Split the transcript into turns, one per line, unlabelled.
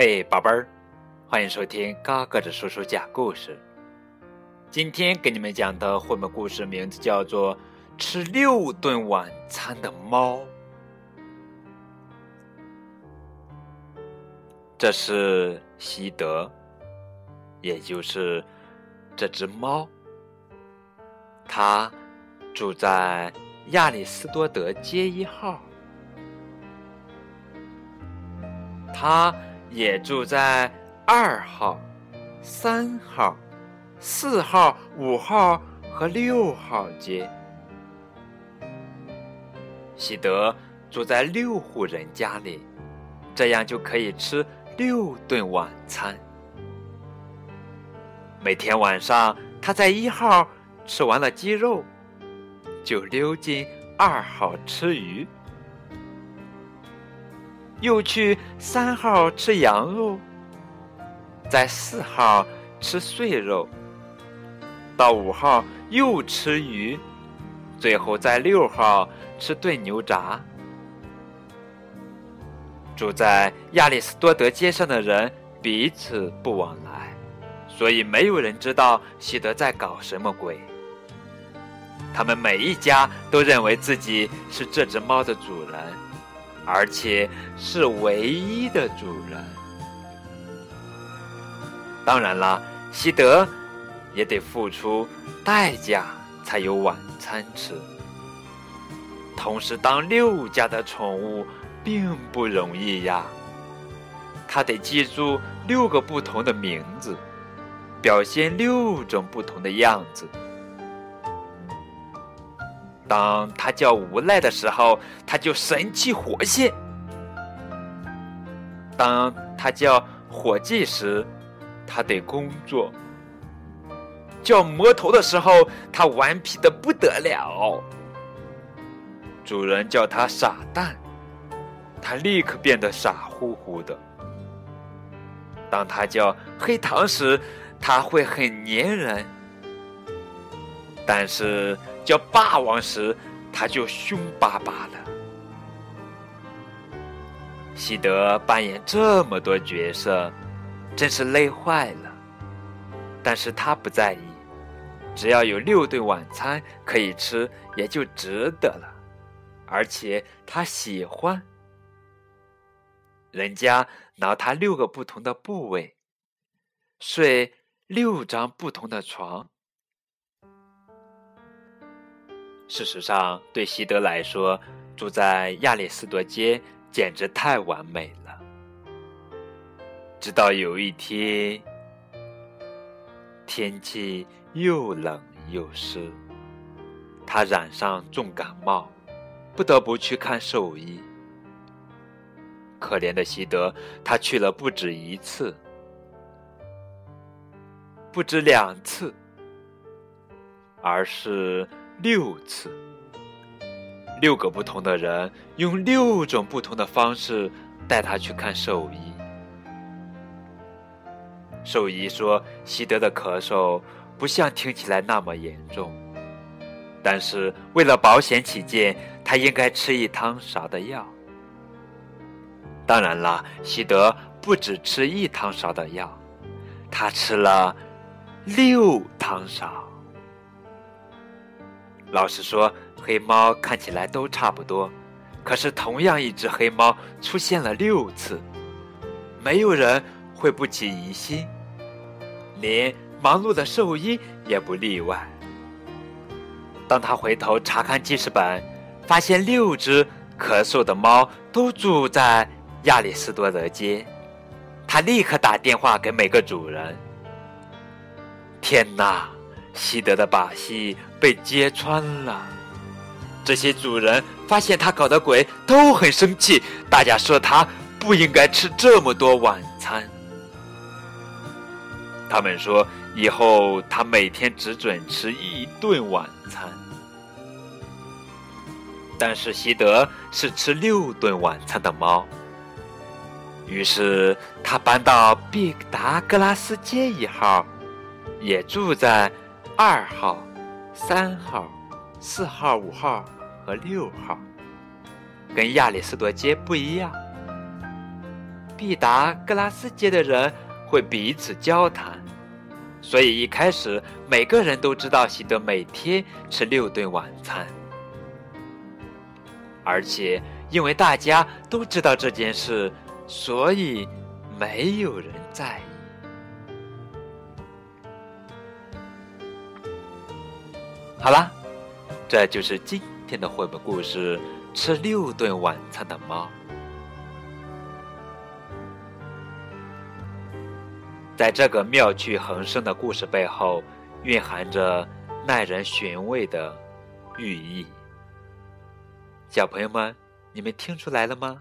嘿，宝贝儿，欢迎收听高个子叔叔讲故事。今天给你们讲的绘本故事名字叫做《吃六顿晚餐的猫》。这是西德，也就是这只猫。它住在亚里斯多德街一号。它。也住在二号、三号、四号、五号和六号街。喜德住在六户人家里，这样就可以吃六顿晚餐。每天晚上，他在一号吃完了鸡肉，就溜进二号吃鱼。又去三号吃羊肉，在四号吃碎肉，到五号又吃鱼，最后在六号吃炖牛杂。住在亚里斯多德街上的人彼此不往来，所以没有人知道西德在搞什么鬼。他们每一家都认为自己是这只猫的主人。而且是唯一的主人。当然了，西德也得付出代价才有晚餐吃。同时，当六家的宠物并不容易呀。他得记住六个不同的名字，表现六种不同的样子。当他叫无赖的时候，他就神气活现；当他叫伙计时，他得工作；叫魔头的时候，他顽皮的不得了。主人叫他傻蛋，他立刻变得傻乎乎的。当他叫黑糖时，他会很粘人，但是。叫霸王时，他就凶巴巴的。西德扮演这么多角色，真是累坏了。但是他不在意，只要有六顿晚餐可以吃，也就值得了。而且他喜欢，人家挠他六个不同的部位，睡六张不同的床。事实上，对西德来说，住在亚里斯多街简直太完美了。直到有一天，天气又冷又湿，他染上重感冒，不得不去看兽医。可怜的西德，他去了不止一次，不止两次，而是。六次，六个不同的人用六种不同的方式带他去看兽医。兽医说，西德的咳嗽不像听起来那么严重，但是为了保险起见，他应该吃一汤勺的药。当然了，西德不止吃一汤勺的药，他吃了六汤勺。老实说，黑猫看起来都差不多，可是同样一只黑猫出现了六次，没有人会不起疑心，连忙碌的兽医也不例外。当他回头查看记事本，发现六只咳嗽的猫都住在亚里斯多德街，他立刻打电话给每个主人。天哪！西德的把戏被揭穿了，这些主人发现他搞的鬼都很生气，大家说他不应该吃这么多晚餐。他们说以后他每天只准吃一顿晚餐，但是西德是吃六顿晚餐的猫，于是他搬到毕达哥拉斯街一号，也住在。二号、三号、四号、五号和六号，跟亚里士多街不一样。毕达哥拉斯街的人会彼此交谈，所以一开始每个人都知道希德每天吃六顿晚餐，而且因为大家都知道这件事，所以没有人在意。好啦，这就是今天的绘本故事《吃六顿晚餐的猫》。在这个妙趣横生的故事背后，蕴含着耐人寻味的寓意。小朋友们，你们听出来了吗？